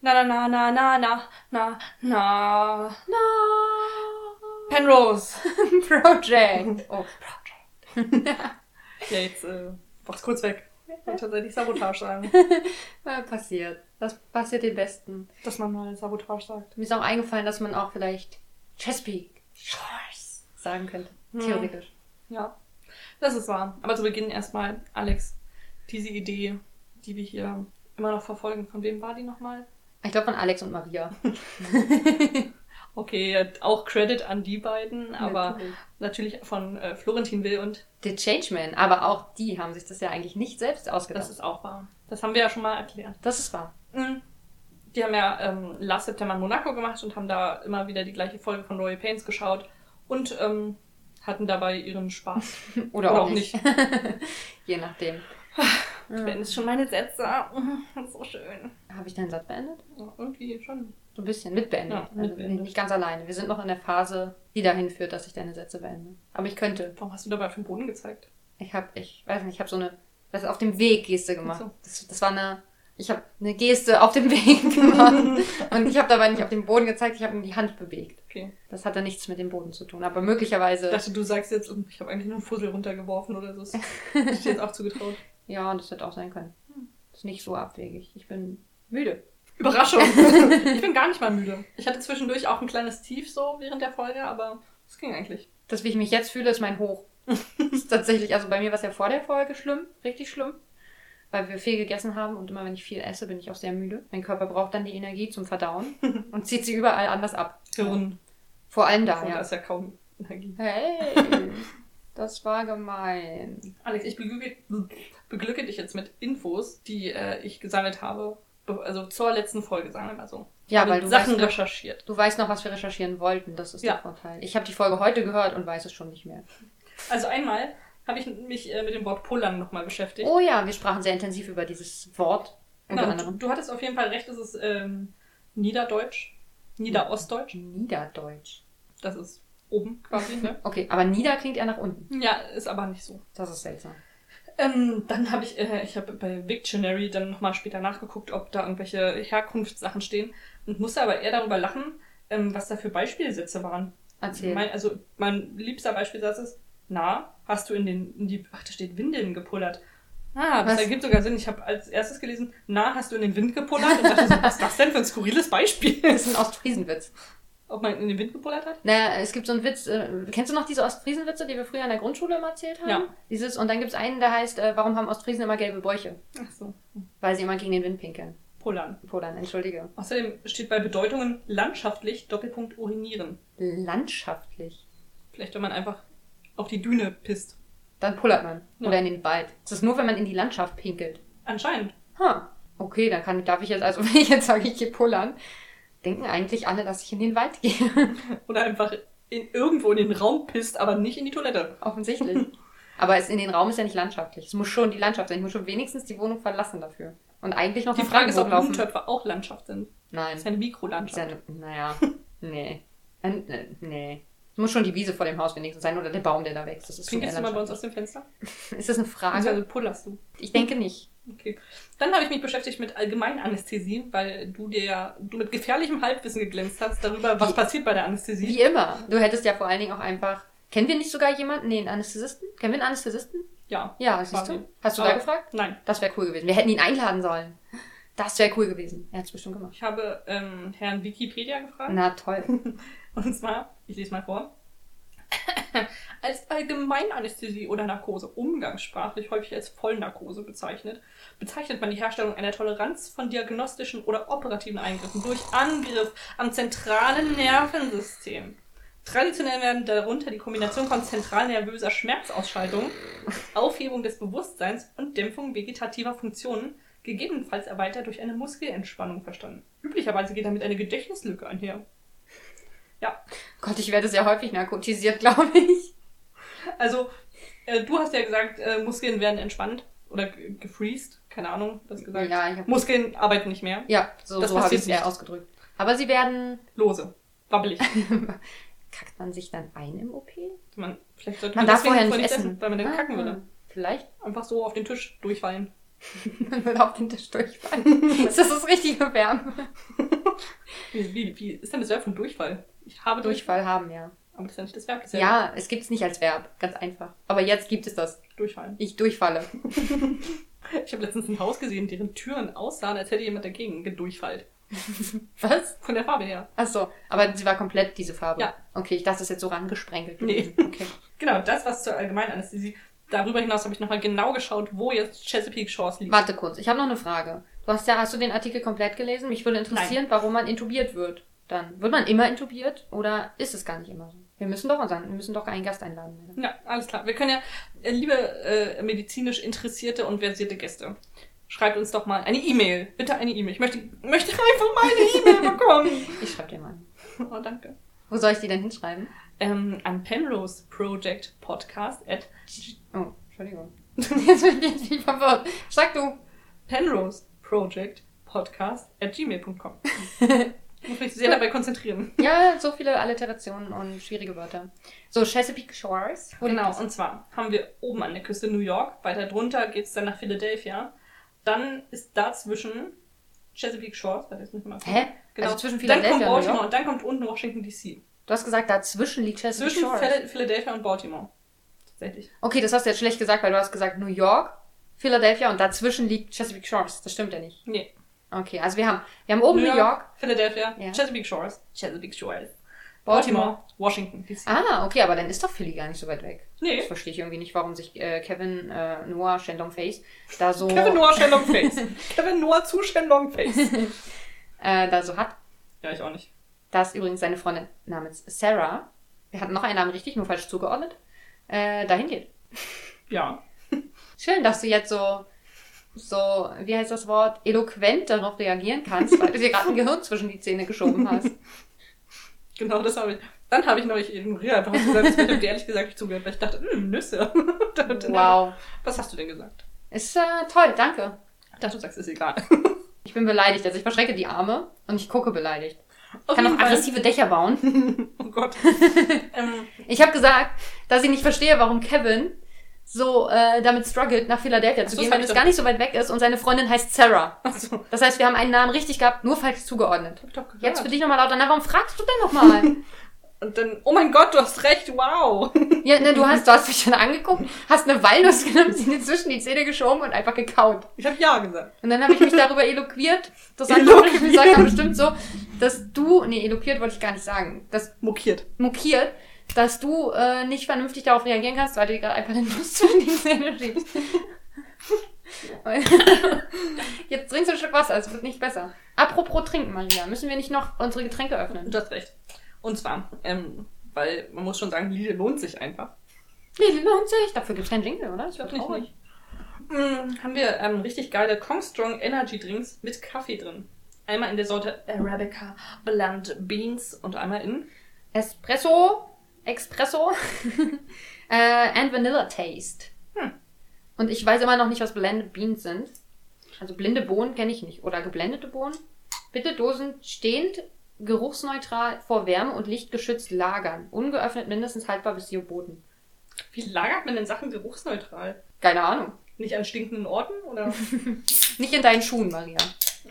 Na, na, na, na, na, na, na, na. Penrose. Project. Oh, Ja, jetzt äh, war's kurz weg. Ich wollte tatsächlich Sabotage sagen. Ja, passiert. Das passiert den Besten. Dass man mal Sabotage sagt. Mir ist auch eingefallen, dass man auch vielleicht Chesapeake Shores sagen könnte. Hm. Theoretisch. Ja, das ist wahr. Aber zu Beginn erstmal, Alex, diese Idee, die wir hier immer noch verfolgen, von wem war die nochmal? Ich glaube von Alex und Maria. Okay, auch Credit an die beiden, aber Natürlich. natürlich von äh, Florentin Will und The Changeman, aber auch die haben sich das ja eigentlich nicht selbst ausgedacht. das ist auch wahr. Das haben wir ja schon mal erklärt. das ist wahr. Mhm. Die haben ja ähm, Last September in Monaco gemacht und haben da immer wieder die gleiche Folge von Royal Pains geschaut und ähm, hatten dabei ihren Spaß. Oder, Oder auch auch nicht. Je nachdem. Ich beende schon meine Sätze. Ist so schön. Habe ich deinen Satz beendet? Ja, irgendwie schon. So ein bisschen mitbeendet. Ja, also mitbeendet. nicht ganz alleine. Wir sind noch in der Phase, die dahin führt, dass ich deine Sätze beende. Aber ich könnte. Warum hast du dabei auf den Boden gezeigt? Ich habe, ich weiß nicht, ich habe so eine, das ist auf dem Weg Geste gemacht. Ach so. Das, das war eine, ich habe eine Geste auf dem Weg gemacht. Und ich habe dabei nicht auf den Boden gezeigt, ich habe nur die Hand bewegt. Okay. Das hatte nichts mit dem Boden zu tun. Aber möglicherweise, Ich dachte, du sagst jetzt, ich habe eigentlich nur einen Fussel runtergeworfen oder so. Das ich dir jetzt auch zugetraut. Ja, das hätte auch sein können. Ist nicht so abwegig. Ich bin müde. Überraschung. ich bin gar nicht mal müde. Ich hatte zwischendurch auch ein kleines Tief so während der Folge, aber es ging eigentlich. Das, wie ich mich jetzt fühle, ist mein Hoch. ist tatsächlich, also bei mir war es ja vor der Folge schlimm, richtig schlimm. Weil wir viel gegessen haben und immer wenn ich viel esse, bin ich auch sehr müde. Mein Körper braucht dann die Energie zum Verdauen und zieht sie überall anders ab. Hirn. Vor allem da ja. ist ja kaum Energie. Hey, das war gemein. Alex, ich beglücke, beglücke dich jetzt mit Infos, die äh, ich gesammelt habe. be- Also zur letzten Folge, sagen wir mal so. Ja, habe weil du Sachen weißt recherchiert. Du weißt noch, was wir recherchieren wollten, das ist Ja. der Vorteil. Ich habe die Folge heute gehört und weiß es schon nicht mehr. Also einmal habe ich mich äh, mit dem Wort Pullern nochmal beschäftigt. Oh ja, wir sprachen sehr intensiv über dieses Wort. Unter Genau, du, anderem. du hattest auf jeden Fall recht, es ist ähm, Niederdeutsch. Niederostdeutsch. Niederdeutsch. Das ist oben quasi, ne? Okay, aber Nieder klingt eher nach unten. Ja, ist aber nicht so. Das ist seltsam. Ähm, dann habe ich, äh, ich habe bei Wiktionary dann nochmal später nachgeguckt, ob da irgendwelche Herkunftssachen stehen und musste aber eher darüber lachen, ähm, was da für Beispielsätze waren. Erzähl. Mein, also mein liebster Beispielsatz ist, na, hast du in den, in die, ach, da steht Windeln gepullert. Ah, das Was? ergibt sogar Sinn. Ich habe als erstes gelesen, na, hast du in den Wind gepullert? Und dachte so, was ist das denn für ein skurriles Beispiel? Das ist ein Ostfriesenwitz. Ob man in den Wind gepullert hat? Naja, es gibt so einen Witz, äh, kennst du noch diese Ostfriesenwitze, die wir früher in der Grundschule immer erzählt haben? Ja. Dieses, und dann gibt es einen, der heißt, äh, warum haben Ostfriesen immer gelbe Bäuche? Ach so, Weil sie immer gegen den Wind pinkeln. pullern. Polan, entschuldige. Außerdem steht bei Bedeutungen landschaftlich Doppelpunkt urinieren. Landschaftlich. Vielleicht, wenn man einfach auf die Düne pisst. Dann pullert man. Ja. Oder in den Wald. Das ist nur, wenn man in die Landschaft pinkelt. Anscheinend. Ha. Okay, dann kann, darf ich jetzt, also wenn ich jetzt sage, ich gehe pullern, denken eigentlich alle, dass ich in den Wald gehe. Oder einfach in, irgendwo in den Raum pisst, aber nicht in die Toilette. Offensichtlich. Aber es in den Raum ist ja nicht landschaftlich. Es muss schon die Landschaft sein. Ich muss schon wenigstens die Wohnung verlassen dafür. Und eigentlich noch Die Frage ist, ob Blumentöpfe auch Landschaft sind. Nein. Das ist eine Ist Mikrolandschaft. ja, naja, nee. Äh, Nee. Es muss schon die Wiese vor dem Haus wenigstens sein oder der Baum, der da wächst. Das ist Pinkelst du mal bei uns aus dem Fenster? Ist das eine Frage? Also pullerst du. Ich denke nicht. Okay. Dann habe ich mich beschäftigt mit Allgemeinanästhesie, weil du dir ja du mit gefährlichem Halbwissen geglänzt hast darüber, was Wie- passiert bei der Anästhesie. Wie immer. Du hättest ja vor allen Dingen auch einfach. Kennen wir nicht sogar jemanden? Nee, einen Anästhesisten? Kennen wir einen Anästhesisten? Ja. Ja, siehst du? Hast du Aber- da gefragt? Nein. Das wäre cool gewesen. Wir hätten ihn einladen sollen. Das wäre cool gewesen. Er hat es bestimmt gemacht. Ich habe ähm, Herrn Wikipedia gefragt. Na toll. Und zwar, ich lese mal vor. als Allgemeinanästhesie oder Narkose, umgangssprachlich häufig als Vollnarkose bezeichnet, bezeichnet man die Herstellung einer Toleranz von diagnostischen oder operativen Eingriffen durch Angriff am zentralen Nervensystem. Traditionell werden darunter die Kombination von zentralnervöser Schmerzausschaltung, Aufhebung des Bewusstseins und Dämpfung vegetativer Funktionen, gegebenenfalls erweitert durch eine Muskelentspannung verstanden. Üblicherweise geht damit eine Gedächtnislücke einher. Ja, Gott, ich werde sehr häufig narkotisiert, glaube ich. Also, äh, du hast ja gesagt, äh, Muskeln werden entspannt oder ge- gefreezed. Keine Ahnung, das gesagt. Ja, ich hab, Muskeln arbeiten nicht mehr. ja so, Das so habe ich es eher nicht. ausgedrückt. Aber sie werden. Lose. Wabbelig. Kackt man sich dann ein im OP? Man, vielleicht sollte Man man, darf vorher nicht essen. weil man dann Ah, kacken würde. Vielleicht. Einfach so auf den Tisch durchfallen. Man würde auf den Tisch durchfallen. das ist das richtige Verb. Wie, wie, wie ist denn das Verb von Durchfall? Ich habe Durchfall haben, ja. Aber das ist ja nicht das Verb. Das ist Ja, es gibt es nicht als Verb. Ganz einfach. Aber jetzt gibt es das. Durchfallen. Ich durchfalle. Ich habe letztens ein Haus gesehen, deren Türen aussahen, als hätte jemand dagegen gedurchfallt. Was? Von der Farbe her. Ach so, aber sie war komplett diese Farbe. Ja. Okay, ich dachte, das ist jetzt so rangesprenkelt. Nee. Okay. Genau, das was zur Allgemeinanästhesie. Darüber hinaus habe ich nochmal genau geschaut, wo jetzt Chesapeake Shores liegt. Warte kurz, ich habe noch eine Frage. Du hast ja, hast du den Artikel komplett gelesen? Mich würde interessieren, warum man intubiert wird. Dann wird man immer intubiert oder ist es gar nicht immer so? Wir müssen doch unseren, wir müssen doch einen Gast einladen. Madame. Ja, alles klar. Wir können ja, äh, liebe äh, medizinisch interessierte und versierte Gäste, schreibt uns doch mal eine E-Mail. Bitte eine E-Mail. Ich möchte, möchte einfach mal eine E-Mail bekommen. Ich schreibe dir mal. Oh, danke. Wo soll ich die denn hinschreiben? Ähm, an Penrose Project Podcast at Oh, Entschuldigung. Jetzt bin ich jetzt bin ich verwirrt. Sag du. Penrose Project Podcast at gmail.com. Muss mich sehr dabei konzentrieren. Ja, so viele Alliterationen und schwierige Wörter. So, Chesapeake Shores. Genau, das? und zwar haben wir oben an der Küste New York, weiter drunter geht's dann nach Philadelphia. Dann ist dazwischen Chesapeake Shores, jetzt muss ich mal. Hä? Genau. Also zwischen dann Philadelphia kommt und New Baltimore York? und dann kommt unten Washington DC. Du hast gesagt, dazwischen liegt Chesapeake Zwischen Philadelphia und Baltimore. Tatsächlich. Okay, das hast du jetzt schlecht gesagt, weil du hast gesagt New York, Philadelphia und dazwischen liegt Chesapeake Shores. Das stimmt ja nicht. Nee. Okay, also wir haben, wir haben oben New York. Philadelphia, Ja. Chesapeake Shores, Chesapeake Shores. Baltimore. Baltimore, Washington DC. Ah, okay, aber dann ist doch Philly gar nicht so weit weg. Nee. Das verstehe ich irgendwie nicht, warum sich äh, Kevin äh, Noah Shandong Face da so, Kevin Noah Shenlong Face. Kevin Noah zu Shenlong Face. äh, da so hat. Ja, ich auch nicht. Da ist übrigens seine Freundin namens Sarah. Wir hatten noch einen Namen richtig, nur falsch zugeordnet. Äh, dahin geht. Ja. Schön, dass du jetzt so, so, wie heißt das Wort, eloquent darauf reagieren kannst, weil du dir gerade ein Gehirn zwischen die Zähne geschoben hast. Genau, das habe ich. Dann habe ich neulich ignoriert, einfach was gesagt. Ich habe dir ehrlich gesagt nicht zugehört, weil ich dachte, hm, Nüsse. Wow. Was hast du denn gesagt? Ist äh, toll, danke. Ich dachte, du sagst, ist egal. Ich bin beleidigt, also ich verschrecke die Arme und ich gucke beleidigt. Ich Auf kann auch Fall. aggressive Dächer bauen. Oh Gott. ähm, Ich habe gesagt, dass ich nicht verstehe, warum Kevin so äh, damit struggelt, nach Philadelphia zu so, gehen, wenn ich es gar nicht so weit weg ist und seine Freundin heißt Sarah. achso, Das heißt, wir haben einen Namen richtig gehabt, nur falsch zugeordnet. Jetzt für dich nochmal lauter. Na, warum fragst du denn nochmal? Und dann, oh mein Gott, du hast recht, wow. ja, ne, du hast, du hast mich schon angeguckt, hast eine Walnuss genommen, sie dir zwischen die Zähne geschoben und einfach gekaut. Ich habe ja gesagt. Und dann habe ich mich darüber eloquiert. Das sagt man Eloquiert. sagt man bestimmt so, dass du, nee, eloquiert wollte ich gar nicht sagen, das Mokiert. mokiert, dass du äh, nicht vernünftig darauf reagieren kannst, weil du dir gerade einfach eine Nuss zwischen die Zähne schiebst. Jetzt trinkst du ein Stück Wasser, es wird nicht besser. Apropos trinken, Maria, müssen wir nicht noch unsere Getränke öffnen? Du hast recht. Und zwar, ähm, weil man muss schon sagen, Lidl lohnt sich einfach. Nee, lohnt sich. Dafür gibt's keinen Jingle, oder? Das Wirklich traurig. Mm, haben wir ähm, richtig geile Kong Strong Energy Drinks mit Kaffee drin. Einmal in der Sorte Arabica Blend Beans und einmal in Espresso, Espresso äh, and Vanilla Taste. Hm. Und ich weiß immer noch nicht, was Blended Beans sind. Also blinde Bohnen kenne ich nicht. Oder geblendete Bohnen. Bitte Dosen stehend, geruchsneutral vor Wärme und Licht geschützt lagern. Ungeöffnet mindestens haltbar bis sie verboten. Wie lagert man denn Sachen geruchsneutral? Keine Ahnung. Nicht an stinkenden Orten oder? Nicht in deinen Schuhen, Maria.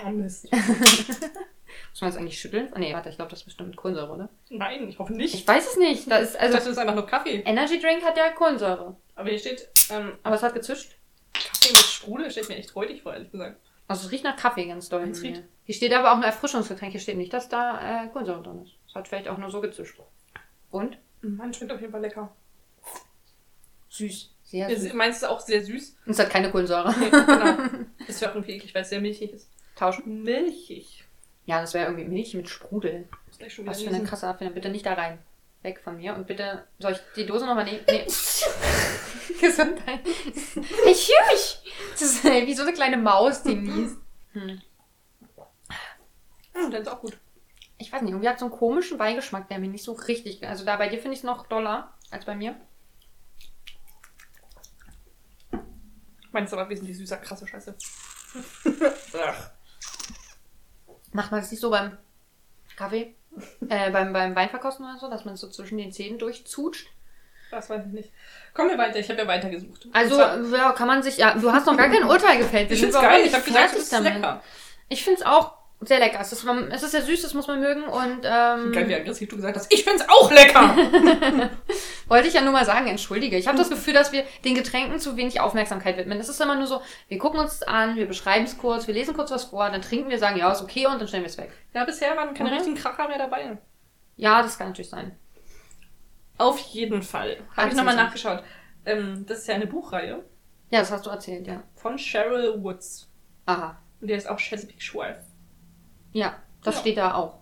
Oh Mist. Muss man das eigentlich schütteln? Nee, warte, ich glaube, das ist bestimmt Kohlensäure, oder? Nein, ich hoffe nicht. Ich weiß es nicht. Da ist, also, das ist einfach nur Kaffee. Energy Drink hat ja Kohlensäure. Aber hier steht ähm, Aber es hat gezischt. Kaffee mit Sprudel. Steht mir echt freudig vor, ehrlich gesagt. Also es riecht nach Kaffee ganz doll. Es hier. riecht- Hier steht aber auch ein Erfrischungsgetränk. Hier steht nicht, dass da äh, Kohlensäure drin ist. Es hat vielleicht auch nur so gezischt. Und? Mann, schmeckt auf jeden Fall lecker. Süß. Sehr süß. Meinst du auch sehr süß? Und es hat keine Kohlensäure. Nee, genau. Ist ja auch irgendwie eklig, weil es sehr milchig ist. Tauschen. Milchig. Ja, das wäre irgendwie Milch mit Sprudel. Ist gleich schon Was für eine krasse Abfindung. Bitte nicht da rein. Weg von mir. Und bitte, soll ich die Dose nochmal nehmen? Nee. Gesundheit. Ich mich. Das ist wie so eine kleine Maus, die niest. Hm. Hm, dann ist auch gut. Ich weiß nicht, irgendwie hat so einen komischen Beigeschmack, der mir nicht so richtig. Also da bei dir finde ich es noch doller als bei mir. Meins ist aber wesentlich süßer, krasse Scheiße. Ach. Macht man das nicht so beim Kaffee? äh, beim, beim Weinverkosten oder so, dass man es so zwischen den Zähnen durchzutscht? Das weiß ich nicht. Kommen wir weiter, ich habe ja weitergesucht. Also, zwar- ja, kann man sich, ja, du hast noch gar kein Urteil gefällt. Wir ich find's überhaupt geil, ich habe gesagt, es ist lecker. Ich finde es auch sehr lecker. Es ist, es ist sehr süß, das muss man mögen und ähm, Geil, wie aggressiv du gesagt hast. Ich find's auch lecker! wollte ich ja nur mal sagen, entschuldige. Ich habe das Gefühl, dass wir den Getränken zu wenig Aufmerksamkeit widmen. Es ist immer nur so, wir gucken uns an, wir beschreiben es kurz, wir lesen kurz was vor, dann trinken wir, sagen, ja, ist okay und dann stellen wir es weg. ja, bisher waren keine Mhm. richtigen Kracher mehr dabei. Ja, das kann natürlich sein. Auf jeden Fall. Habe ich nochmal nachgeschaut. Ähm, das ist ja eine Buchreihe Ja, das hast du erzählt, ja. von Cheryl Woods. Aha. Und der ist auch Chesapeake Shore. Ja, das Ja. steht da auch.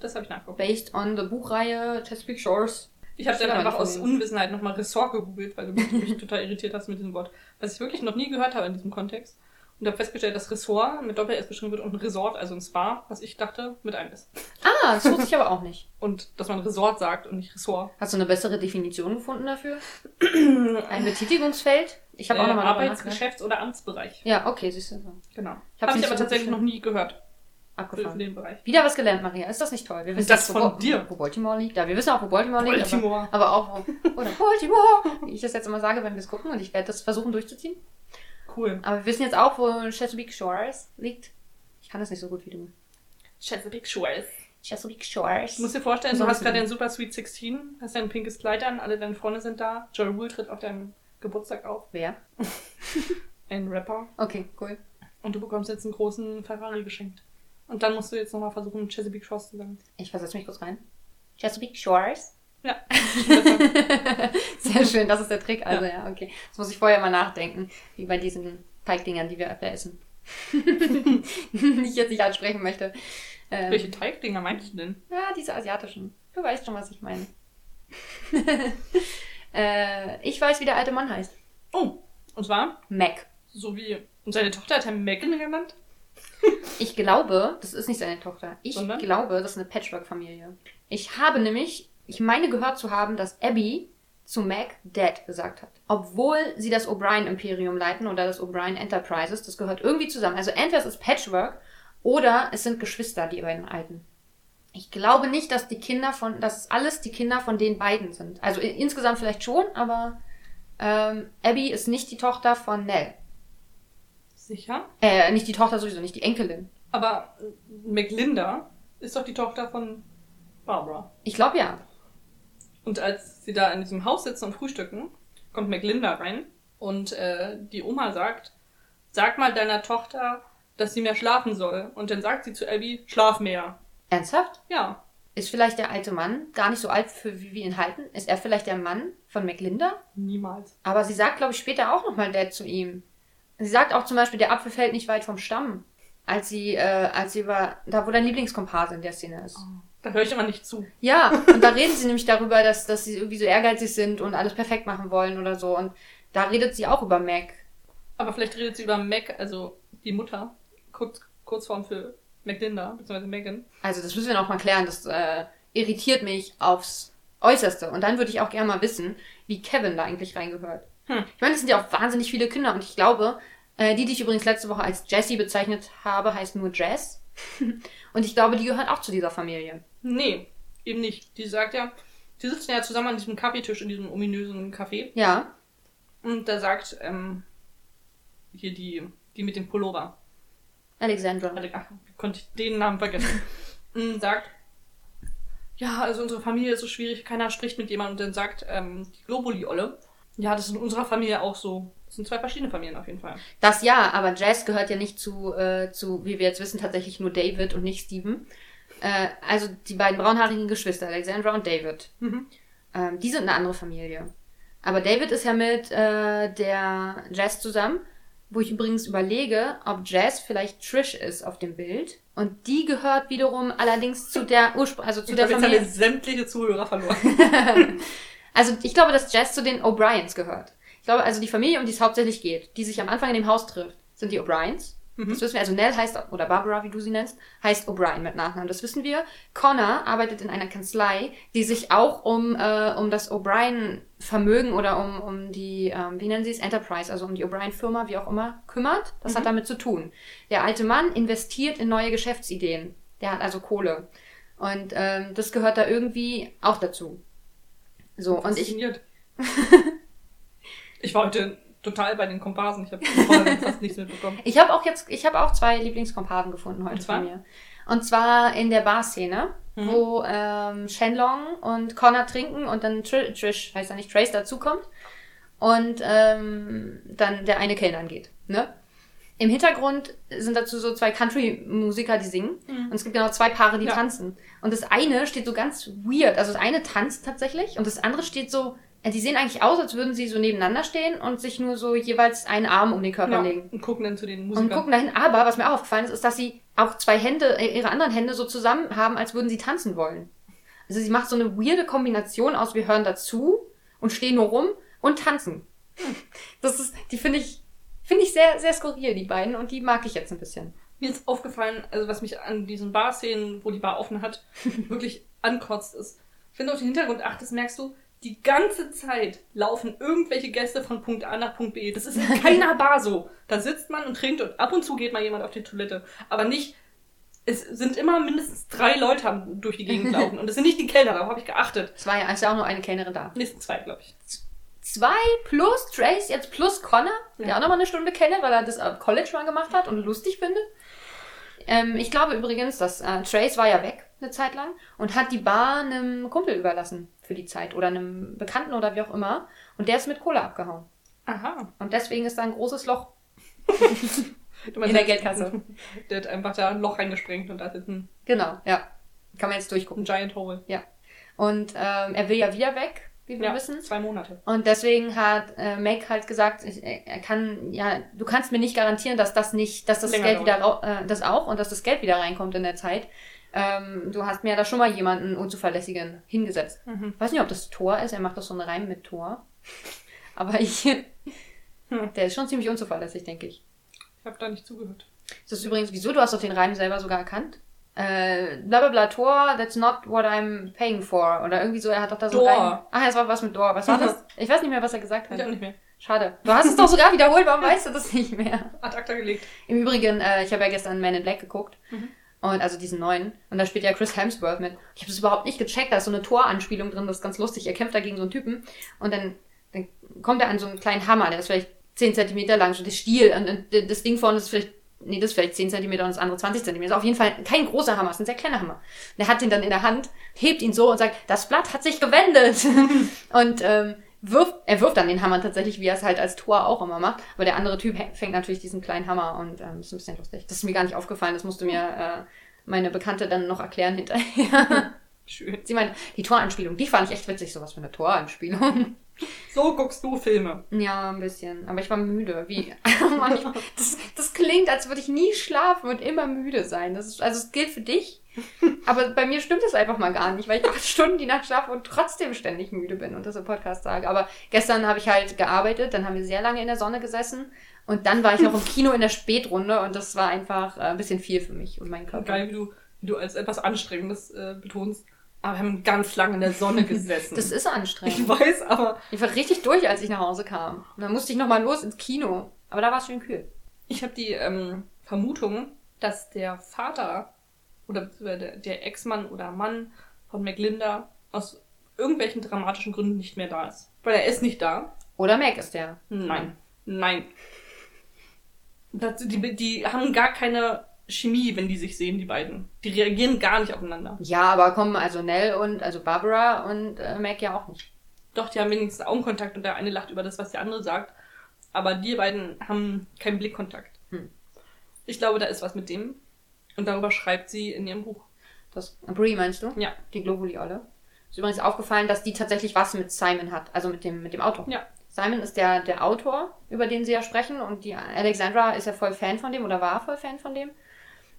Das habe ich nachgeguckt. Based on the Buchreihe Chesapeake Shores. Ich habe dann einfach aus. Unwissenheit nochmal Ressort gegoogelt, weil du mich, total irritiert hast mit diesem Wort. Was ich wirklich noch nie gehört habe in diesem Kontext. Und habe festgestellt, dass Ressort mit Doppel-S geschrieben wird und ein Resort, also ein Spa, was ich dachte, mit einem ist. Ah, das wusste ich aber auch nicht. Und dass man Resort sagt und nicht Ressort. Hast du eine bessere Definition gefunden dafür? Ein Betätigungsfeld? Ich habe auch Äh, nochmal Arbeits-, Geschäfts- oder Amtsbereich. Ja, okay, siehst du. Genau. Habe ich nicht aber tatsächlich noch nie gehört. Abgefahren. den Bereich. Wieder was gelernt, Maria. Ist das nicht toll? Wir wissen Das jetzt, von wo, dir. wo Baltimore liegt. Ja, wir wissen auch, wo Baltimore liegt. Baltimore. Aber, aber auch wo. Oder Baltimore, wie ich das jetzt immer sage, wenn wir es gucken. Und ich werde das versuchen durchzuziehen. Cool. Aber wir wissen jetzt auch, wo Chesapeake Shores liegt. Ich kann das nicht so gut wie du. Chesapeake Shores. Chesapeake Shores. Du musst dir vorstellen, du hast gerade den Super Sweet 16, hast dein pinkes Kleid an, alle deine Freunde sind da. Joel Wool tritt auf deinem Geburtstag auf. Wer? Ein Rapper. Okay, cool. Und du bekommst jetzt einen großen Ferrari geschenkt. Und dann musst du jetzt nochmal versuchen, Chesapeake Shores zu sagen. Ich versetze mich kurz rein. Chesapeake Shores. Ja. Sehr schön, das ist der Trick. Also ja, okay. Das muss ich vorher mal nachdenken, wie bei diesen Teigdingern, die wir öfter essen. die ich jetzt nicht ansprechen möchte. Ähm, Welche Teigdinger meinst du denn? Ja, diese asiatischen. Du weißt schon, was ich meine. äh, ich weiß, wie der alte Mann heißt. Oh, und zwar, Mac. so wie. Und seine Tochter hat er Megan genannt? Ich glaube, das ist nicht seine Tochter. Ich Sondern? glaube, das ist eine Patchwork-Familie. Ich habe nämlich, ich meine gehört zu haben, dass Abby zu Mac Dad gesagt hat. Obwohl sie das O'Brien-Imperium leiten oder das O'Brien Enterprises, das gehört irgendwie zusammen. Also entweder es ist Patchwork oder es sind Geschwister, die beiden Alten. Ich glaube nicht, dass die Kinder von, dass es alles die Kinder von den beiden sind. Also insgesamt vielleicht schon, aber ähm, Abby ist nicht die Tochter von Nell. Sicher. Äh, nicht die Tochter sowieso, nicht die Enkelin. Aber äh, McLinda ist doch die Tochter von Barbara. Ich glaube ja. Und als sie da in diesem Haus sitzen und frühstücken, kommt McLinda rein und äh, die Oma sagt, sag mal deiner Tochter, dass sie mehr schlafen soll. Und dann sagt sie zu Abby, schlaf mehr. Ernsthaft? Ja. Ist vielleicht der alte Mann gar nicht so alt, für wie wir ihn halten? Ist er vielleicht der Mann von McLinda? Niemals. Aber sie sagt, glaube ich, später auch nochmal Dad zu ihm. Sie sagt auch zum Beispiel, der Apfel fällt nicht weit vom Stamm. Als sie, äh, als sie über, da wo dein Lieblingskomparse in der Szene ist. Da höre ich immer nicht zu. Ja, und da reden sie nämlich darüber, dass, dass sie irgendwie so ehrgeizig sind und alles perfekt machen wollen oder so. Und da redet sie auch über Mac. Aber vielleicht redet sie über Mac, also die Mutter. Kurz, Kurzform für McLinda, beziehungsweise Megan. Also das müssen wir noch mal klären. Das äh, irritiert mich aufs Äußerste. Und dann würde ich auch gerne mal wissen, wie Kevin da eigentlich reingehört. Hm. Ich meine, es sind ja auch wahnsinnig viele Kinder. Und ich glaube, äh, die, die ich übrigens letzte Woche als Jessie bezeichnet habe, heißt nur Jess. und ich glaube, die gehört auch zu dieser Familie. Nee, eben nicht. Die sagt ja, die sitzen ja zusammen an diesem Kaffeetisch in diesem ominösen Café. Ja. Und da sagt, ähm, hier die, die mit dem Pullover. Alexandra. Ach, wie konnte ich den Namen vergessen? Sagt, ja, also unsere Familie ist so schwierig, keiner spricht mit jemandem und dann sagt ähm, die Globuli-Olle, ja, das ist in unserer Familie auch so. Das sind zwei verschiedene Familien auf jeden Fall. Das ja, aber Jess gehört ja nicht zu, äh, zu, wie wir jetzt wissen, tatsächlich nur David und nicht Steven. Äh, also die beiden braunhaarigen Geschwister, Alexandra und David. Mhm. Ähm, die sind eine andere Familie. Aber David ist ja mit äh, der Jess zusammen, wo ich übrigens überlege, ob Jess vielleicht Trish ist auf dem Bild. Und die gehört wiederum allerdings zu der Urspr also zu Ich der glaube, jetzt haben wir Familie. sämtliche Zuhörer verloren. Also ich glaube, dass Jess zu den O'Briens gehört. Ich glaube, also die Familie, um die es hauptsächlich geht, die sich am Anfang in dem Haus trifft, sind die O'Briens. Mhm. Das wissen wir. Also Nell heißt, oder Barbara, wie du sie nennst, heißt O'Brien mit Nachnamen. Das wissen wir. Connor arbeitet in einer Kanzlei, die sich auch um, äh, um das O'Brien-Vermögen oder um, um die, ähm, wie nennen sie es, Enterprise, also um die O'Brien-Firma, wie auch immer, kümmert. Das hat damit zu tun. Der alte Mann investiert in neue Geschäftsideen. Der hat also Kohle. Und ähm, das gehört da irgendwie auch dazu. So, und ich, ich war heute total bei den Komparsen. Ich habe fast nichts mitbekommen. Ich habe auch jetzt, ich habe auch zwei Lieblingskomparsen gefunden heute von mir. Und zwar in der Bar-Szene, Mhm. wo ähm, Shenlong und Connor trinken und dann Tr Trish, heißt ja nicht Trace, dazukommt. Und ähm, dann der eine Kellner geht. Ne? Im Hintergrund sind dazu so zwei Country-Musiker, die singen. Mhm. Und es gibt genau zwei Paare, die Ja. tanzen. Und das eine steht so ganz weird. Also das eine tanzt tatsächlich und das andere steht so. äh, Die sehen eigentlich aus, als würden sie so nebeneinander stehen und sich nur so jeweils einen Arm um den Körper Ja, legen. und gucken dann zu den Und Musikern. gucken dahin. Aber was mir auch aufgefallen ist, ist, dass sie auch zwei Hände, äh, ihre anderen Hände so zusammen haben, als würden sie tanzen wollen. Also sie macht so eine weirde Kombination aus, wir hören dazu und stehen nur rum und tanzen. Das ist, die finde ich, finde ich sehr, sehr skurril, die beiden, und die mag ich jetzt ein bisschen. Mir ist aufgefallen, also was mich an diesen Bar-Szenen, wo die Bar offen hat, wirklich ankotzt ist. Wenn du auf den Hintergrund achtest, merkst du, die ganze Zeit laufen irgendwelche Gäste von Punkt A nach Punkt B. Das ist in keiner Bar so. Da sitzt man und trinkt und ab und zu geht mal jemand auf die Toilette. Aber nicht, es sind immer mindestens drei Leute durch die Gegend laufen. Und es sind nicht die Kellner, darauf habe ich geachtet. Es war ja, ist ja auch nur eine Kellnerin da. Nächsten zwei, glaube ich. Zwei plus Trace, jetzt plus Connor, der Ja. auch nochmal eine Stunde kennt, weil er das am College mal gemacht hat und lustig findet. Ähm, ich glaube übrigens, dass äh, Trace war ja weg eine Zeit lang und hat die Bar einem Kumpel überlassen für die Zeit oder einem Bekannten oder wie auch immer. Und der ist mit Kohle abgehauen. Aha. Und deswegen ist da ein großes Loch. In der Geldkasse. Der hat einfach da ein Loch reingesprengt und da ist ein, Genau, ja. Kann man jetzt durchgucken. ein Giant Hole. Und ähm, er will ja wieder weg, wie wir Ja, wissen. zwei Monate. Und deswegen hat äh, Meg halt gesagt, ich, er kann, ja, du kannst mir nicht garantieren, dass das nicht, dass das Länger Geld wieder, dauert. rau- äh, das auch und dass das Geld wieder reinkommt in der Zeit. Ähm, du hast mir da schon mal jemanden unzuverlässigen hingesetzt. Mhm. Ich weiß nicht, ob das Tor ist, er macht das so einen Reim mit Tor. Aber ich, Hm. der ist schon ziemlich unzuverlässig, denke ich. Ich habe da nicht zugehört. Das ist übrigens, wieso, du hast doch den Reim selber sogar erkannt? Äh, bla bla bla, Tor, that's not what I'm paying for. Oder irgendwie so, er hat doch da so Door. Reim. Ah, es war was mit Door. Was war das? Ich weiß nicht mehr, was er gesagt hat. Ich auch nicht mehr. Schade. Du hast es doch sogar wiederholt, warum weißt du das nicht mehr? Ad acta gelegt. Im Übrigen, äh, ich habe ja gestern Man in Black geguckt. Mhm. Und also diesen neuen. Und da spielt ja Chris Hemsworth mit. Ich habe das überhaupt nicht gecheckt. Da ist so eine Toranspielung drin, das ist ganz lustig. Er kämpft da gegen so einen Typen. Und dann, dann kommt er an so einen kleinen Hammer, der ist vielleicht 10 Zentimeter lang, so der Stiel. Und das Ding vorne ist vielleicht, nee, das ist vielleicht 10 Zentimeter und das andere 20 Zentimeter. Ist auf jeden Fall kein großer Hammer, es ist ein sehr kleiner Hammer. Und er hat den dann in der Hand, hebt ihn so und sagt, das Blatt hat sich gewendet. und ähm, wirft, er wirft dann den Hammer tatsächlich, wie er es halt als Tor auch immer macht. Aber der andere Typ fängt natürlich diesen kleinen Hammer und ähm, das ist ein bisschen lustig. Das ist mir gar nicht aufgefallen, das musste mir äh, meine Bekannte dann noch erklären hinterher. Schön. Sie meinte, die Toranspielung, die fand ich echt witzig, sowas für eine Toranspielung. So guckst du Filme. Ja, ein bisschen. Aber ich war müde. Wie? Das, das klingt, als würde ich nie schlafen und immer müde sein. Das ist, also es gilt für dich. Aber bei mir stimmt es einfach mal gar nicht, weil ich acht Stunden die Nacht schlafe und trotzdem ständig müde bin und das im Podcast sage. Aber gestern habe ich halt gearbeitet, dann haben wir sehr lange in der Sonne gesessen und dann war ich noch im Kino in der Spätrunde und das war einfach äh, ein bisschen viel für mich und meinen Körper. Geil, wie du, wie du als etwas Anstrengendes äh, betonst. Aber wir haben ganz lange in der Sonne gesessen. Das ist anstrengend. ich weiß, aber Ich war richtig durch, als ich nach Hause kam. Und dann musste ich nochmal los ins Kino. Aber da war es schön kühl. ich habe die ähm, Vermutung, dass der Vater oder der, Ex-Mann oder Mann von McLinda aus irgendwelchen dramatischen Gründen nicht mehr da ist. Weil er ist nicht da. Oder Meg ist der. Nein. Nein. Die, die haben gar keine Chemie, wenn die sich sehen, die beiden. Die reagieren gar nicht aufeinander. Ja, aber kommen also Nell und also Barbara und äh, Meg ja auch nicht. Doch, die haben wenigstens Augenkontakt und der eine lacht über das, was der andere sagt. Aber die beiden haben keinen Blickkontakt. Hm. Ich glaube, da ist was mit dem. Und darüber schreibt sie in ihrem Buch. Das Brie meinst du? Ja. Die Globuli-Olle. Ist übrigens aufgefallen, dass die tatsächlich was mit Simon hat, also mit dem, mit dem Autor. Ja. Simon ist der, der Autor, über den sie ja sprechen und die Alexandra ist ja voll Fan von dem oder war voll Fan von dem.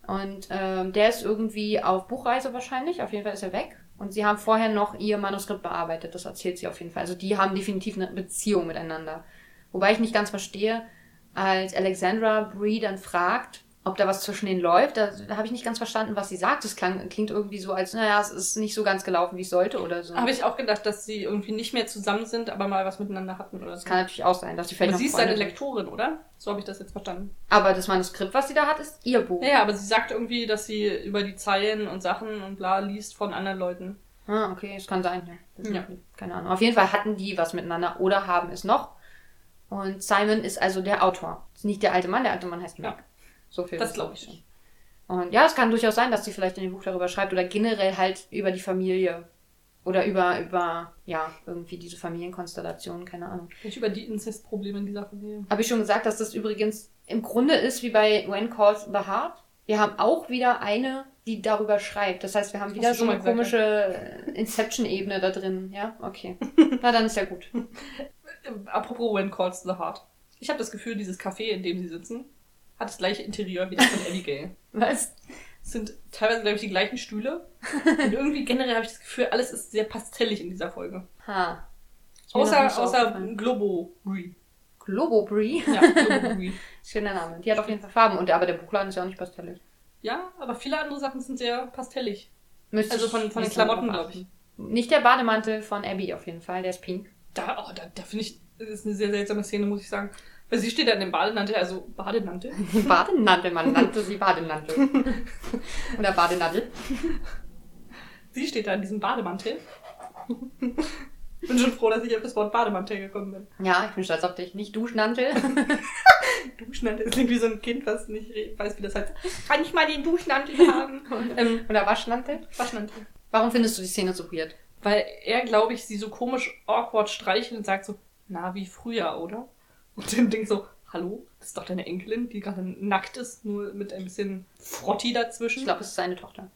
Und ähm, der ist irgendwie auf Buchreise wahrscheinlich, auf jeden Fall ist er weg. Und sie haben vorher noch ihr Manuskript bearbeitet, das erzählt sie auf jeden Fall. Also die haben definitiv eine Beziehung miteinander. Wobei ich nicht ganz verstehe, als Alexandra Brie dann fragt, ob da was zwischen denen läuft, da, habe ich nicht ganz verstanden, was sie sagt. Das klang, klingt irgendwie so, als, naja, es ist nicht so ganz gelaufen, wie es sollte oder so. Habe ich auch gedacht, dass sie irgendwie nicht mehr zusammen sind, aber mal was miteinander hatten oder Das so. kann natürlich auch sein, dass sie vielleicht Aber noch sie ist seine. Lektorin, oder? So habe ich das jetzt verstanden. Aber das Manuskript, was sie da hat, ist ihr Buch. Ja, aber sie sagt irgendwie, dass sie über die Zeilen und Sachen und bla liest von anderen Leuten. Ah, okay, es kann sein, ja. Das Ja. Keine Ahnung. Auf jeden Fall hatten die was miteinander oder haben es noch. Und Simon ist also der Autor. Ist nicht der alte Mann, der alte Mann heißt Meg. Ja. So viel. Das glaube ich schon. Und ja, es kann durchaus sein, dass sie vielleicht in dem Buch darüber schreibt oder generell halt über die Familie. Oder über, über, ja, irgendwie diese Familienkonstellation, keine Ahnung. Nicht über die Inzestprobleme in dieser Familie. Habe ich schon gesagt, dass das übrigens im Grunde ist wie bei When Calls the Heart. Wir haben auch wieder eine, die darüber schreibt. Das heißt, wir haben wieder so eine komische äh, Inception-Ebene da drin. Ja, okay. Na, dann ist ja gut. Apropos When Calls the Heart. Ich habe das Gefühl, dieses Café, in dem sie sitzen, hat das gleiche Interieur wie das von Abigail. Was? Es sind teilweise, glaube ich, die gleichen Stühle. Und irgendwie generell habe ich das Gefühl, alles ist sehr pastellig in dieser Folge. Ha. Außer, außer. Globo Brie. Globo Brie. Ja, Globo Brie. Schöner Name. Die hat auf jeden Fall Farben. Und aber der Buchladen ist ja auch nicht pastellig. Ja, aber viele andere Sachen sind sehr pastellig. Müsste Also von, von den Klamotten, glaube ich. Nicht der Bademantel von Abby auf jeden Fall. Der ist pink. Da, oh, da, da finde ich, das ist eine sehr seltsame Szene, muss ich sagen. Weil sie steht da in dem Badenantel, also Badenantel. Badenantel, man nannte sie Badenantel. Oder Badenantel. Sie steht da in diesem Bademantel. bin schon froh, dass ich auf das Wort Bademantel gekommen bin. Ja, ich bin stolz auf dich. Nicht Duschnantel. Duschnantel, das klingt wie so ein Kind, was nicht weiß, wie das heißt. Kann ich mal den Duschnantel haben? ähm, Oder Waschnantel. Waschnantel. Warum findest du die Szene so weird? Weil er, glaube ich, sie so komisch awkward streichelt und sagt so, na, wie früher, oder? Und dann denkt so, hallo, das ist doch deine Enkelin, die gerade nackt ist, nur mit ein bisschen Frotti dazwischen. Ich glaube, es ist seine Tochter.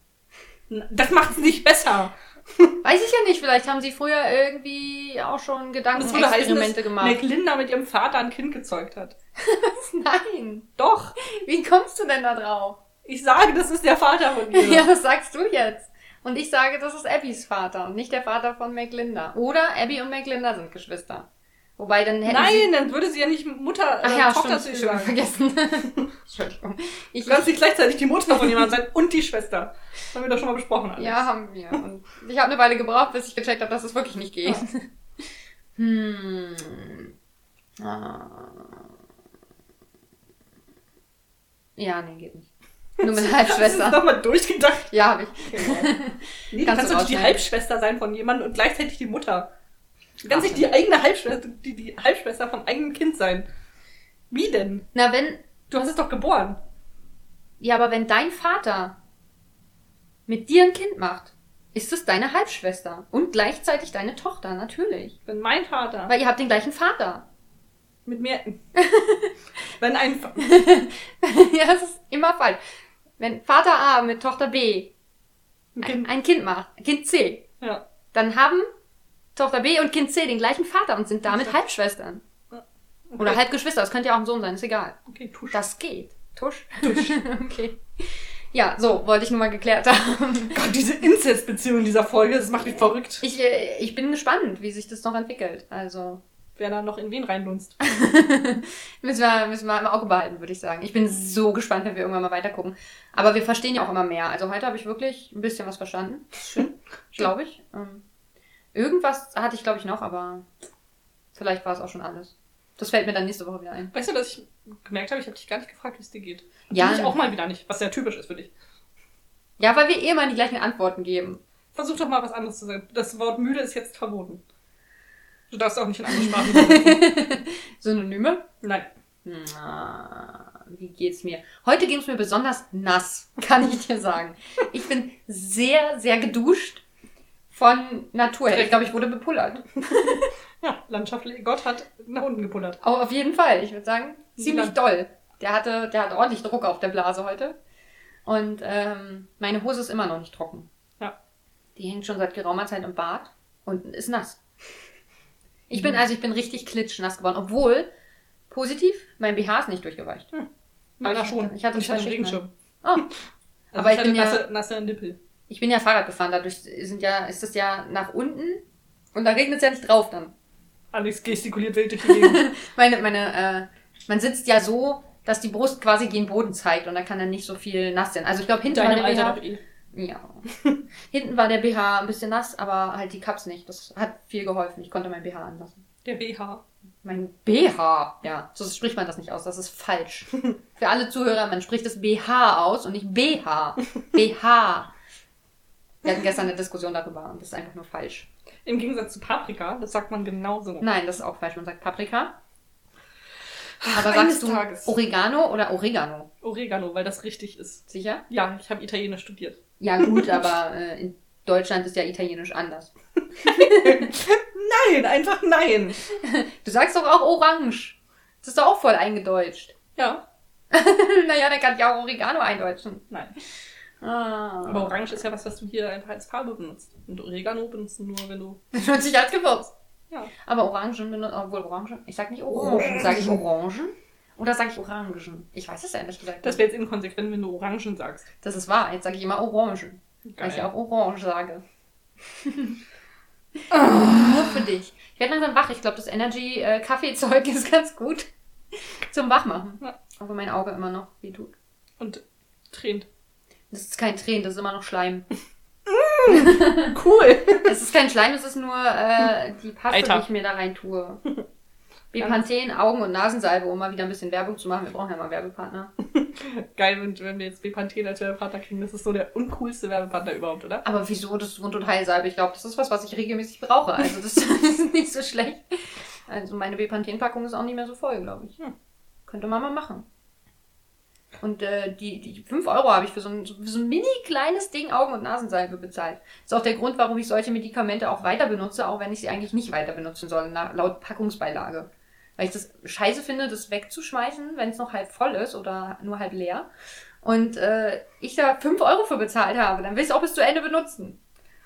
Das macht's nicht besser. Weiß ich ja nicht. Vielleicht haben sie früher irgendwie auch schon dass Gedankenexperimente gemacht. McLinda mit ihrem Vater ein Kind gezeugt hat. Nein. Doch, Wie kommst du denn da drauf? ich sage, das ist der Vater von ihr. Ja, das sagst du jetzt. Und ich sage, das ist Abbys Vater und nicht der Vater von McLinda. Oder Abby und McLinda sind Geschwister. Wobei dann hätten sie... Nein, dann würde sie ja nicht Mutter, Ach äh, ja, Tochter stimmt, zu ihr sagen. vergessen. Entschuldigung. Ich, Du kannst nicht gleichzeitig die Mutter von jemandem sein und die Schwester. Das haben wir doch schon mal besprochen. Alex. ja, haben wir. Und ich habe eine Weile gebraucht, bis ich gecheckt habe, dass es wirklich nicht geht. Hm. Ah. Ja, nee, geht nicht. Nur mit Hast du Halbschwester. das nochmal durchgedacht? Ja, habe ich. Nee, du Kannst kannst du doch nicht die. Halbschwester sein von jemandem und gleichzeitig die Mutter. Du kannst Ach, nicht die eigene Halbschwester, die, die Halbschwester vom eigenen Kind sein. Wie denn? Na, wenn. Du hast es doch geboren. Ja, aber wenn dein Vater mit dir ein Kind macht, ist es deine Halbschwester. Und gleichzeitig deine Tochter, natürlich. Wenn mein Vater Weil ihr habt den gleichen Vater. mit mir. Wenn ein. Ja, das ist immer falsch. Wenn Vater A mit Tochter B ein ein Kind macht, Kind C, Ja. dann haben Tochter B und Kind C den gleichen Vater und sind damit Halbschwestern. Okay. Oder Halbgeschwister, das könnte ja auch ein Sohn sein, ist egal. Okay, tusch. Das geht. Tusch? Tusch. okay. Ja, so, wollte ich nur mal geklärt haben. Gott, diese Inzestbeziehung in dieser Folge, das macht mich verrückt. Ich, äh, ich bin gespannt, wie sich das noch entwickelt. Also, Wer da noch in wen reinlunzt. müssen wir, müssen wir im Auge behalten, würde ich sagen. Ich bin so gespannt, wenn wir irgendwann mal weitergucken. Aber wir verstehen ja auch immer mehr. Also heute habe ich wirklich ein bisschen was verstanden. Schön, glaube ich. Ähm, irgendwas hatte ich, glaube ich, noch, aber vielleicht war es auch schon alles. Das fällt mir dann nächste Woche wieder ein. Weißt du, dass ich gemerkt habe, ich habe dich gar nicht gefragt, wie es dir geht. Ja. Ich auch mal wieder nicht, was sehr typisch ist für dich. Ja, weil wir eh immer die gleichen Antworten geben. Versuch doch mal was anderes zu sagen. Das Wort müde ist jetzt verboten. Du darfst auch nicht in andere Sprachen. Synonyme? Nein. Na, wie geht's mir? Heute ging's mir besonders nass, kann ich dir sagen. Ich bin sehr, sehr geduscht von Natur her. Ich glaube, ich wurde bepullert. Ja, landschaftlich. Gott hat nach unten gepullert. Aber auf jeden Fall. Ich würde sagen, ziemlich Land- doll. Der hatte, der hat ordentlich Druck auf der Blase heute. Und ähm, meine Hose ist immer noch nicht trocken. Ja. Die hängt schon seit geraumer Zeit im Bad und ist nass. Ich Mhm. bin also, ich bin richtig klitschnass geworden. Obwohl, positiv, mein BH ist nicht durchgeweicht. Meiner Ich schon. ich hatte ich hatte einen. Regenschirm. Oh, Also Aber ich, ich hatte bin ja- nasse, nasse Nippel. Ich bin ja Fahrrad gefahren, dadurch sind ja, ist das ja nach unten und da regnet es ja nicht drauf dann. Alex gestikuliert wild durch die Gegend. Meine, meine, äh, man sitzt ja so, dass die Brust quasi gegen den Boden zeigt und da kann dann nicht so viel nass sein. Also ich glaube, hinten war Deinem der Alter BH. eh. Ja. hinten war der BH ein bisschen nass, aber halt die Cups nicht. Das hat viel geholfen. Ich konnte mein BH anlassen. Der BH. Mein BH. Ja, so spricht man das nicht aus. Das ist falsch. Für alle Zuhörer, man spricht das BH aus und nicht BH. BH. Wir hatten gestern eine Diskussion darüber und das ist einfach nur falsch. Im Gegensatz zu Paprika, das sagt man genauso. Nein, das ist auch falsch. Man sagt Paprika. Aber Eines sagst du Tages. Oregano oder Oregano? Oregano, weil das richtig ist. Sicher? Ja, ich habe Italienisch studiert. Ja, gut, aber äh, in Deutschland ist ja Italienisch anders. Nein, einfach nein. Du sagst doch auch Orange. Das ist doch auch voll eingedeutscht. Ja, naja, dann kann ich auch Oregano eindeutschen. nein. Ah. Aber Orange ist ja was, was du hier einfach als Farbe benutzt. Und Oregano benutzt du nur, wenn du. benutze ich als Gewürz. Ja. Aber Orangen benutzt, obwohl Orangen, ich sag nicht Orangen, sage ich Orangen? Oder sage ich Orangen? Ich weiß es ehrlich gesagt Das wäre jetzt inkonsequent, wenn du Orangen sagst. Das ist wahr, jetzt sage ich immer Orangen. Weil ich Geil. auch Orange sage. Nur für dich. Ich werde langsam wach. Ich glaube, das Energy-Kaffeezeug ist ganz gut zum Wachmachen. Ja. Obwohl mein Auge immer noch weh tut. Und tränt. Das ist kein Tränen, das ist immer noch Schleim. Cool. Es ist kein Schleim, es ist nur äh, die Paste, Eiter. die ich mir da rein tue. Bepanthen, Augen- und Nasensalbe, um mal wieder ein bisschen Werbung zu machen. Wir brauchen ja mal Werbepartner. Geil, wenn, wenn wir jetzt Bepanthen als Werbepartner kriegen. Das ist so der uncoolste Werbepartner überhaupt, oder? Aber wieso? Das ist Wund- und Heilsalbe. Ich glaube, das ist was, was ich regelmäßig brauche. Also das ist nicht so schlecht. Also meine Bepanthen-Packung ist auch nicht mehr so voll, glaube ich. Hm. Könnte man mal machen. Und äh, die, die 5 Euro habe ich für so ein, für so ein mini kleines Ding Augen- und Nasensalbe bezahlt. ist auch der Grund, warum ich solche Medikamente auch weiter benutze, auch wenn ich sie eigentlich nicht weiter benutzen soll, na, laut Packungsbeilage. Weil ich das scheiße finde, das wegzuschmeißen, wenn es noch halb voll ist oder nur halb leer. Und äh, ich da 5 Euro für bezahlt habe, dann will ich es auch bis zu Ende benutzen.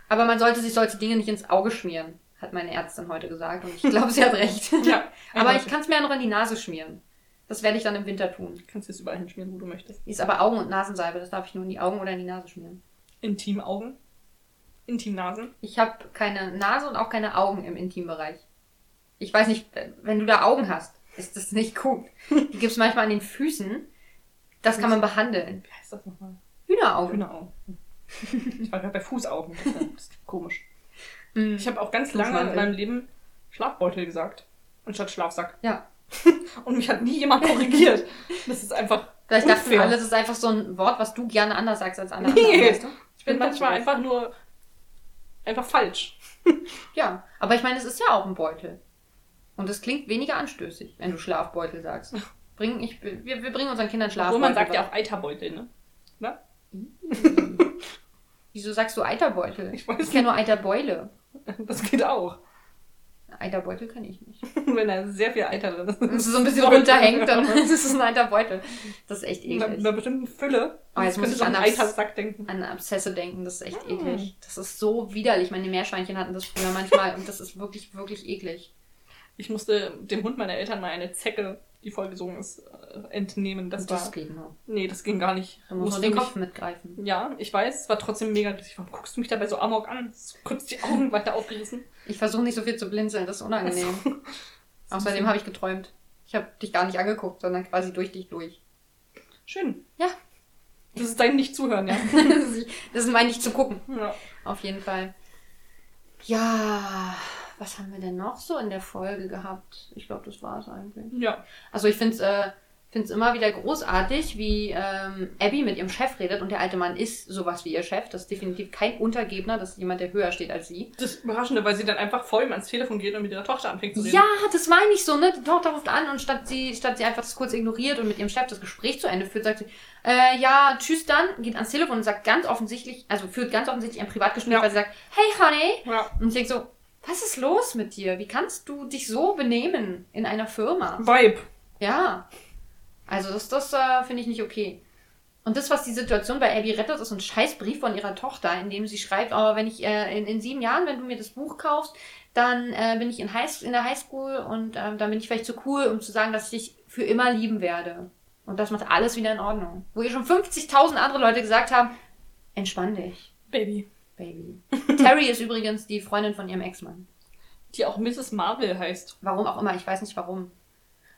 Aber man sollte sich solche Dinge nicht ins Auge schmieren, hat meine Ärztin heute gesagt. Und ich glaube, sie hat recht. Ja. aber ich kann es mir ja noch in die Nase schmieren. Das werde ich dann im Winter tun. Du kannst es überall hinschmieren, wo du möchtest. Ist aber Augen- und Nasensalbe, das darf ich nur in die Augen oder in die Nase schmieren. Intimaugen. Intimnasen. Ich habe keine Nase und auch keine Augen im Intimbereich. Ich weiß nicht, wenn du da Augen hast, ist das nicht gut. Die gibt's manchmal an den Füßen. Das kann man behandeln. Wie heißt das nochmal? Hühneraugen. Hühneraugen. Ich war gerade bei Fußaugen. Das ist komisch. Mhm. Ich habe auch ganz lange in meinem Leben Schlafbeutel gesagt. Anstatt Schlafsack. Ja. Und mich hat nie jemand korrigiert. Das ist einfach. Vielleicht dachten unfair. alle, das ist einfach so ein Wort, was du gerne anders sagst als andere. Nee. weißt du? Ich bin manchmal einfach nur. Einfach falsch. Ja, aber ich meine, es ist ja auch ein Beutel. Und es klingt weniger anstößig, wenn du Schlafbeutel sagst. Bring, ich, wir, wir bringen unseren Kindern Schlafbeutel. Obwohl man sagt ja auch Eiterbeutel, ne? Ne? Wieso sagst du Eiterbeutel? Ich weiß Ich kenne nur Eiterbeule. Das geht auch. Eiterbeutel kenne ich nicht. Wenn da sehr viel Eiter drin ist. Wenn es so ein bisschen runterhängt, dann ist es ein Eiterbeutel. Das ist echt eklig. einer bestimmten Fülle. Oh, jetzt muss ich an an Eitersack denken. An Abszesse denken, das ist echt Mm. eklig. Das ist so widerlich. Meine Meerschweinchen hatten das früher manchmal und das ist wirklich, wirklich eklig. Ich musste dem Hund meiner Eltern mal eine Zecke, die vollgesungen ist, äh, entnehmen. Das, das war. geht nur. Nee, das ging gar nicht. Da muss Musste man den Kopf mitgreifen. Ja, ich weiß, es war trotzdem mega lustig. Warum guckst du mich dabei so amok an? Kurz die Augen weiter aufgerissen. Ich versuche nicht so viel zu blinzeln, das ist unangenehm. Außerdem habe ich geträumt. Ich habe dich gar nicht angeguckt, sondern quasi durch dich durch. Schön. Ja. Das ist dein Nicht-Zuhören, ja. das ist- mein nicht zu gucken. ja. Auf jeden Fall. Ja, was haben wir denn noch so in der Folge gehabt? Ich glaube, das war es eigentlich. Ja. Also ich finde es äh, find's immer wieder großartig, wie ähm, Abby mit ihrem Chef redet und der alte Mann ist sowas wie ihr Chef. Das ist definitiv kein Untergebener, das ist jemand, der höher steht als sie. Das Überraschende, weil sie dann einfach vor ihm ans Telefon geht und mit ihrer Tochter anfängt zu reden. Ja, das meine ich so, ne? Die Tochter ruft an und statt sie, statt sie einfach das kurz ignoriert und mit ihrem Chef das Gespräch zu Ende führt, sagt sie, äh, ja, tschüss dann, geht ans Telefon und sagt ganz offensichtlich, also führt ganz offensichtlich ein Privatgespräch, Ja. weil sie sagt, hey Honey. Ja. Und ich denke so, was ist los mit dir? Wie kannst du dich so benehmen in einer Firma? Vibe. Ja. Also das, das äh, finde ich nicht okay. Und das, was die Situation bei Abby rettet, ist ein Scheißbrief von ihrer Tochter, in dem sie schreibt, oh, wenn ich äh, in, in sieben Jahren, wenn du mir das Buch kaufst, dann äh, bin ich in, High, in der Highschool und ähm, dann bin ich vielleicht zu cool, um zu sagen, dass ich dich für immer lieben werde. Und das macht alles wieder in Ordnung. Wo ihr schon 50.000 andere Leute gesagt haben, entspann dich, Baby. Baby. Terry ist übrigens die Freundin von ihrem Ex-Mann. Die auch Mrs. Marvel heißt. Warum auch immer, ich weiß nicht warum.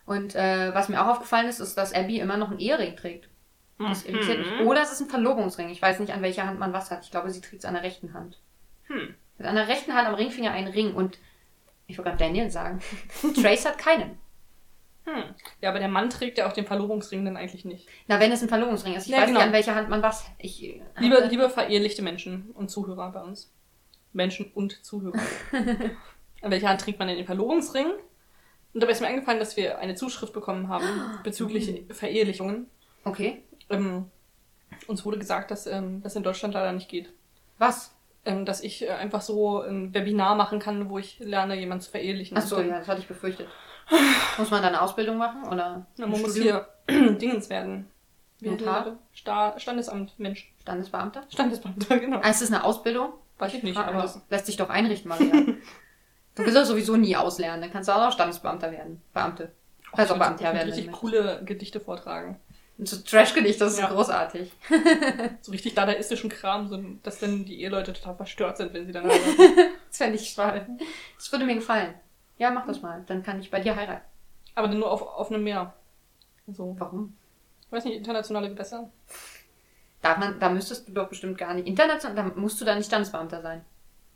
Und äh, was mir auch aufgefallen ist, ist, dass Abby immer noch einen Ehering trägt. Das irritiert mich. Mhm. Oder es ist ein Verlobungsring. Ich weiß nicht, an welcher Hand man was hat. Ich glaube, sie trägt es an der rechten Hand. Hm. Mit an der rechten Hand am Ringfinger einen Ring. Und ich wollte gerade Daniel sagen. Trace hat keinen. Hm. Ja, aber der Mann trägt ja auch den Verlobungsring dann eigentlich nicht. Na, wenn es ein Verlobungsring ist. Ich Ja, weiß genau. nicht, an welcher Hand man was. Ich, äh, Liebe, hatte- liebe verehelichte Menschen und Zuhörer bei uns. Menschen und Zuhörer. An welcher Hand trägt man denn den Verlobungsring? Und dabei ist mir eingefallen, dass wir eine Zuschrift bekommen haben bezüglich Verehelichungen. Okay. Ähm, uns wurde gesagt, dass ähm, das in Deutschland leider nicht geht. Was? Ähm, dass ich äh, einfach so ein Webinar machen kann, wo ich lerne, jemanden zu verehelichen. Ach so, Und dann- ja, das hatte ich befürchtet. Muss man da eine Ausbildung machen? Oder Na, man muss hier Dingens werden. Wie Notar? Sta Standesamt, Mensch. Standesbeamter? Standesbeamter, genau. Ah, ist das eine Ausbildung? Weiß ich nicht, Ah, aber das lässt sich doch einrichten, Maria. du willst das sowieso nie auslernen. Dann kannst du auch noch Standesbeamter werden. Beamte. Auch ich Beamter werden. richtig du coole Gedichte vortragen. möchtest. So Trash-Gedicht, das ist Ja. großartig. So richtig dadaistischen Kram, so, dass dann die Eheleute total verstört sind, wenn sie dann Das fände ich toll. Das würde mir gefallen. Ja, mach das mal. Dann kann ich bei dir heiraten. Aber dann nur auf, auf einem Meer. So, Warum? ich weiß nicht, internationale Gewässer. Darf man, da müsstest du doch bestimmt gar nicht. International, da musst du da nicht Standesbeamter sein.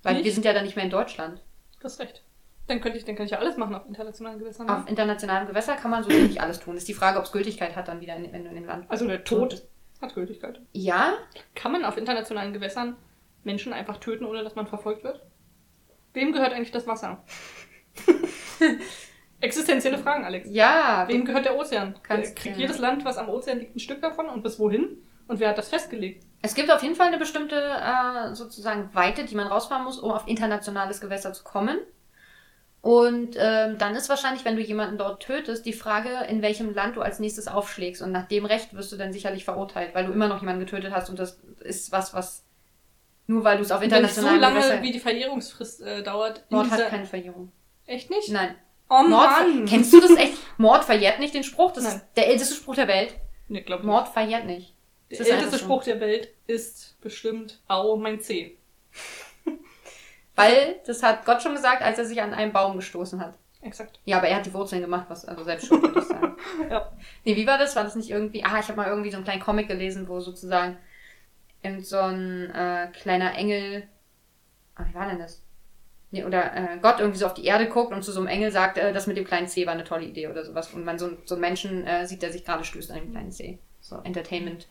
Weil Nicht? wir sind ja dann nicht mehr in Deutschland. Du hast recht. Dann könnte ich, dann kann ich ja alles machen auf internationalen Gewässern. Auf Ne? internationalem Gewässer kann man so nicht alles tun. Ist die Frage, ob es Gültigkeit hat dann wieder, in, wenn du in dem Land Also der Tod hat Gültigkeit. Ja, Kann man auf internationalen Gewässern Menschen einfach töten, ohne dass man verfolgt wird? Wem gehört eigentlich das Wasser? Existenzielle Fragen, Alex. ja. Wem gehört der Ozean? Kannst- Kriegt ja. jedes Land, was am Ozean liegt, ein Stück davon und bis wohin? Und wer hat das festgelegt? Es gibt auf jeden Fall eine bestimmte äh, sozusagen Weite, die man rausfahren muss, um auf internationales Gewässer zu kommen. Und ähm, dann ist wahrscheinlich, wenn du jemanden dort tötest, die Frage, in welchem Land du als nächstes aufschlägst. Und nach dem Recht wirst du dann sicherlich verurteilt, weil du immer noch jemanden getötet hast und das ist was, was nur weil du es auf Wenn nicht so lange, Gewässer... wie die Verjährungsfrist äh, dauert. Mord hat keine Verjährung. Echt nicht? Nein. Oh Mord Mann! Kennst du das echt? Mord verjährt nicht den Spruch. Das Nein. ist der älteste Spruch der Welt. Nee, glaub ich Mord verjährt nicht. Der älteste. Spruch der Welt ist bestimmt Au, mein Zeh. Weil, das hat Gott schon gesagt, als er sich an einen Baum gestoßen hat. Exakt. Ja, aber er hat die Wurzeln gemacht, was also selbst schuld, würde ich sagen. Ja. Nee, wie war das? War das nicht irgendwie. Ah, ich habe mal irgendwie so einen kleinen Comic gelesen, wo sozusagen irgend so ein äh, kleiner Engel. Ah, wie war denn das? Nee, oder äh, Gott irgendwie so auf die Erde guckt und zu so einem Engel sagt, äh, das mit dem kleinen C war eine tolle Idee oder sowas. Und man so, so einen Menschen äh, sieht, der sich gerade stößt an dem kleinen C. So, Entertainment.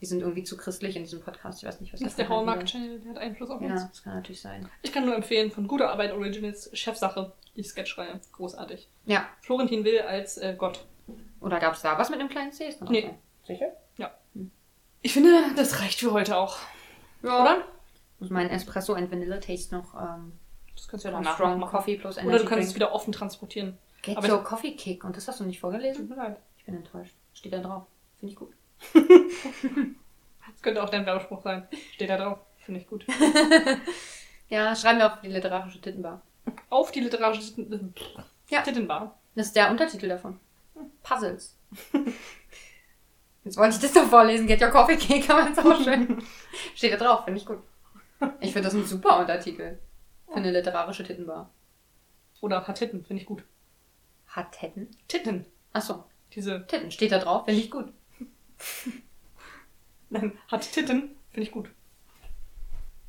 Die sind irgendwie zu christlich in diesem Podcast. Ich weiß nicht, was Das ist das der. Hallmark-Channel, der hat Einfluss auf uns. Ja, das kann natürlich sein. Ich kann nur empfehlen, von guter Arbeit Originals, Chefsache, die Sketchreihe. Großartig. Ja. Florentin Will als äh, Gott. Oder gab es da was mit dem kleinen C? Ist Nee. sein. Sicher? Ich finde, das reicht für heute auch. Ja. Oder? Muss mein Espresso and Vanilla Taste noch ähm, Das kannst du ja danach Strong machen. Coffee plus Energy Oder du kannst es Drink. wieder offen transportieren. Get aber your Coffee Kick. Und das hast du nicht vorgelesen? Tut mir leid. Ich bin enttäuscht. Steht da drauf. Finde ich gut. Das könnte auch dein Werbespruch sein. Steht da drauf. Finde ich gut. Ja, schreiben wir auf die literarische Tittenbar. Auf die literarische Titten- Ja. Tittenbar. Das ist der Untertitel davon. Puzzles. Jetzt wollte ich das doch vorlesen. Get your Coffee Kick, aber ist auch schön. Steht da drauf. Finde ich gut. Ich finde das ein super Untertitel. Für eine literarische Tittenbar. Oder hat Titten. Finde ich gut. Hat Titten? Titten. Achso. Diese. Titten. Steht da drauf. Finde ich gut. Nein, hat Titten. Finde ich gut.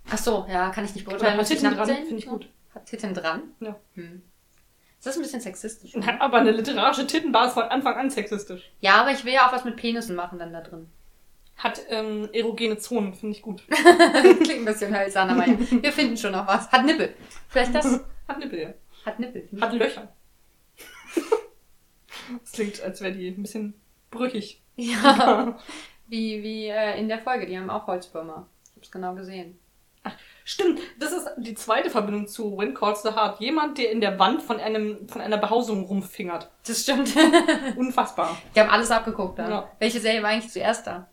Ach so, ja, kann ich nicht Oder beurteilen. hat muss ich Titten dran. Finde ich gut. Hat Titten dran? Ja. Hm. Ist das ein bisschen sexistisch? Na, aber eine literarische Tittenbar ist von Anfang an sexistisch. Ja, aber ich will ja auch was mit Penissen machen dann da drin. Hat ähm, erogene Zonen. Finde ich gut. Klingt ein bisschen hölzern, aber ja. wir finden schon noch was. Hat Nippel. Vielleicht das? Hat Nippel. ja. Hat Nippel. Hat Löcher. Das klingt, als wäre die ein bisschen brüchig. Ja. Wie, wie äh, in der Folge, die haben auch Holzwürmer. Ich hab's genau gesehen. Stimmt, das ist die zweite Verbindung zu When Calls the Heart. Jemand, der in der Wand von einem von einer Behausung rumfingert. Das stimmt. Unfassbar. Die haben alles abgeguckt da. Ja. Welche Serie war eigentlich zuerst da?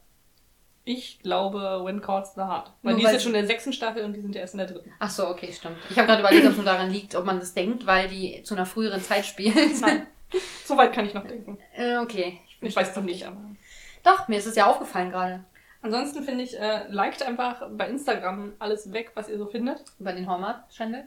Ich glaube When Calls the Heart. Weil Nur die ist jetzt schon in der sechsten Staffel und die sind ja erst in der dritten. Ach so, okay, stimmt. Ich habe gerade überlegt, ob es nur daran liegt, ob man das denkt, weil die zu einer früheren Zeit spielt. Nein. So weit kann ich noch denken. äh, okay. Ich weiß doch nicht, aber. Doch, mir ist es ja aufgefallen gerade. Ansonsten finde ich, äh, liked einfach bei Instagram alles weg, was ihr so findet. Über den Hallmark-Channel.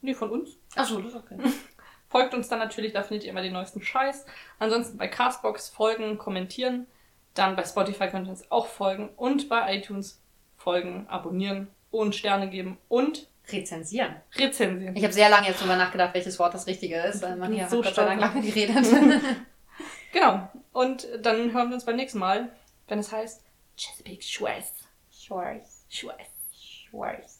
Nee, von uns. Ach so, das ist okay. Folgt uns dann natürlich, da findet ihr immer den neuesten Scheiß. Ansonsten bei Castbox folgen, kommentieren. Dann bei Spotify könnt ihr uns auch folgen. Und bei iTunes folgen, abonnieren und Sterne geben und Rezensieren. rezensieren. Ich habe sehr lange jetzt drüber nachgedacht, welches Wort das Richtige ist. Äh, Maria so hat Gott sei lange geredet. Genau. Und dann hören wir uns beim nächsten Mal, wenn es heißt Chesapeake Schweiß. Schwarz. Schweiß. Schwarz.